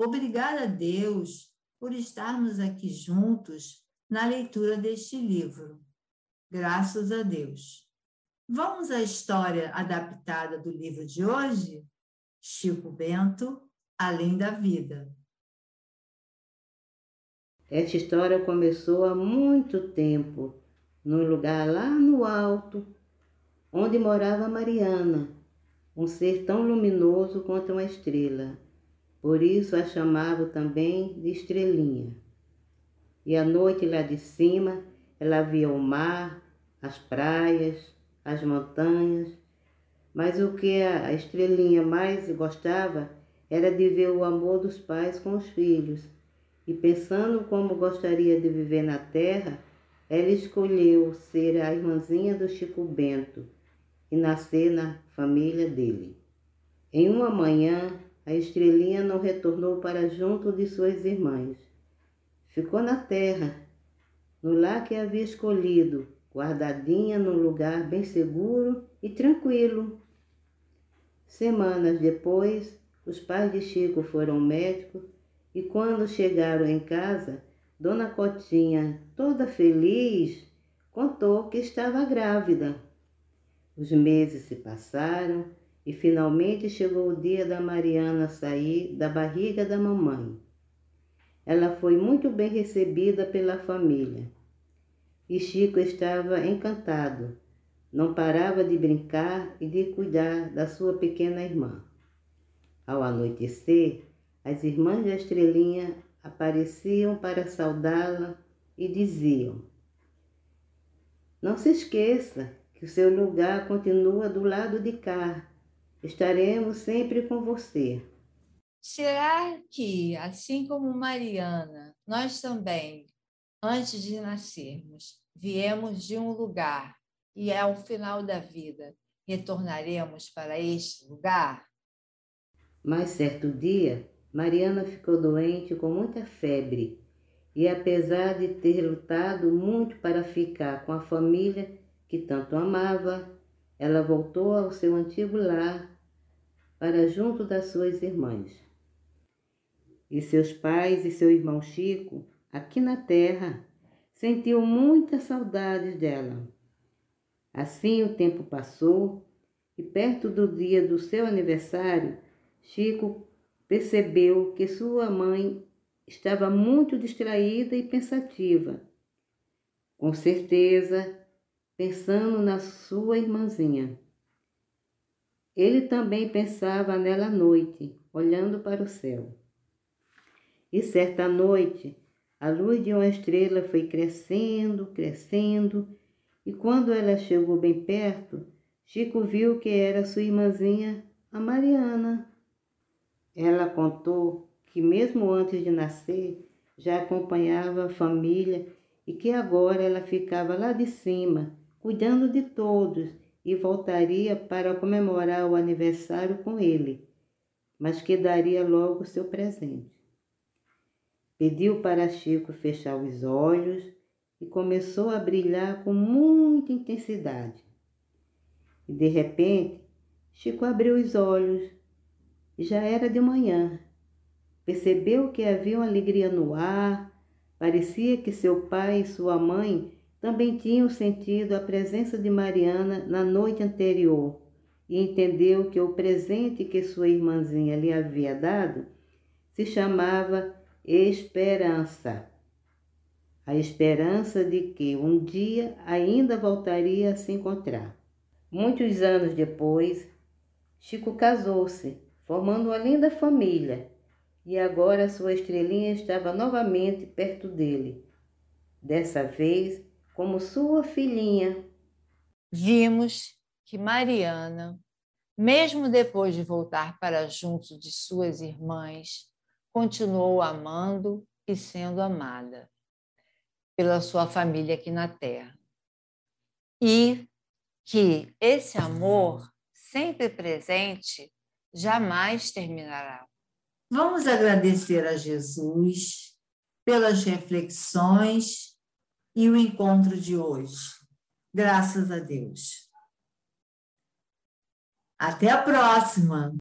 Obrigada a Deus por estarmos aqui juntos na leitura deste livro. Graças a Deus. Vamos à história adaptada do livro de hoje? Chico Bento, Além da Vida. Esta história começou há muito tempo, num lugar lá no alto, onde morava Mariana, um ser tão luminoso quanto uma estrela. Por isso a chamavam também de estrelinha. E à noite lá de cima, ela via o mar, as praias, as montanhas, mas o que a estrelinha mais gostava era de ver o amor dos pais com os filhos. E pensando como gostaria de viver na terra, ela escolheu ser a irmãzinha do Chico Bento e nascer na família dele. Em uma manhã, a estrelinha não retornou para junto de suas irmãs. Ficou na terra, no lar que havia escolhido, guardadinha num lugar bem seguro e tranquilo. Semanas depois, os pais de Chico foram ao médico e quando chegaram em casa, Dona Cotinha, toda feliz, contou que estava grávida. Os meses se passaram e finalmente chegou o dia da Mariana sair da barriga da mamãe. Ela foi muito bem recebida pela família e Chico estava encantado. Não parava de brincar e de cuidar da sua pequena irmã. Ao anoitecer, as irmãs da estrelinha apareciam para saudá-la e diziam: Não se esqueça que o seu lugar continua do lado de cá. Estaremos sempre com você. Será que, assim como Mariana, nós também Antes de nascermos, viemos de um lugar e ao final da vida retornaremos para este lugar? Mas certo dia, Mariana ficou doente com muita febre e, apesar de ter lutado muito para ficar com a família que tanto amava, ela voltou ao seu antigo lar para junto das suas irmãs. E seus pais e seu irmão Chico aqui na terra, sentiu muitas saudades dela. Assim o tempo passou e, perto do dia do seu aniversário, Chico percebeu que sua mãe estava muito distraída e pensativa. Com certeza, pensando na sua irmãzinha. Ele também pensava nela à noite, olhando para o céu. E certa noite, a luz de uma estrela foi crescendo, crescendo, e quando ela chegou bem perto, Chico viu que era sua irmãzinha, a Mariana. Ela contou que, mesmo antes de nascer, já acompanhava a família e que agora ela ficava lá de cima, cuidando de todos e voltaria para comemorar o aniversário com ele, mas que daria logo seu presente. Pediu para Chico fechar os olhos e começou a brilhar com muita intensidade. E de repente, Chico abriu os olhos já era de manhã. Percebeu que havia uma alegria no ar, parecia que seu pai e sua mãe também tinham sentido a presença de Mariana na noite anterior e entendeu que o presente que sua irmãzinha lhe havia dado se chamava esperança. A esperança de que um dia ainda voltaria a se encontrar. Muitos anos depois, Chico casou-se, formando uma linda família, e agora sua estrelinha estava novamente perto dele, dessa vez como sua filhinha. Vimos que Mariana, mesmo depois de voltar para junto de suas irmãs, continuou amando e sendo amada pela sua família aqui na Terra. E que esse amor, sempre presente, jamais terminará. Vamos agradecer a Jesus pelas reflexões e o encontro de hoje. Graças a Deus. Até a próxima!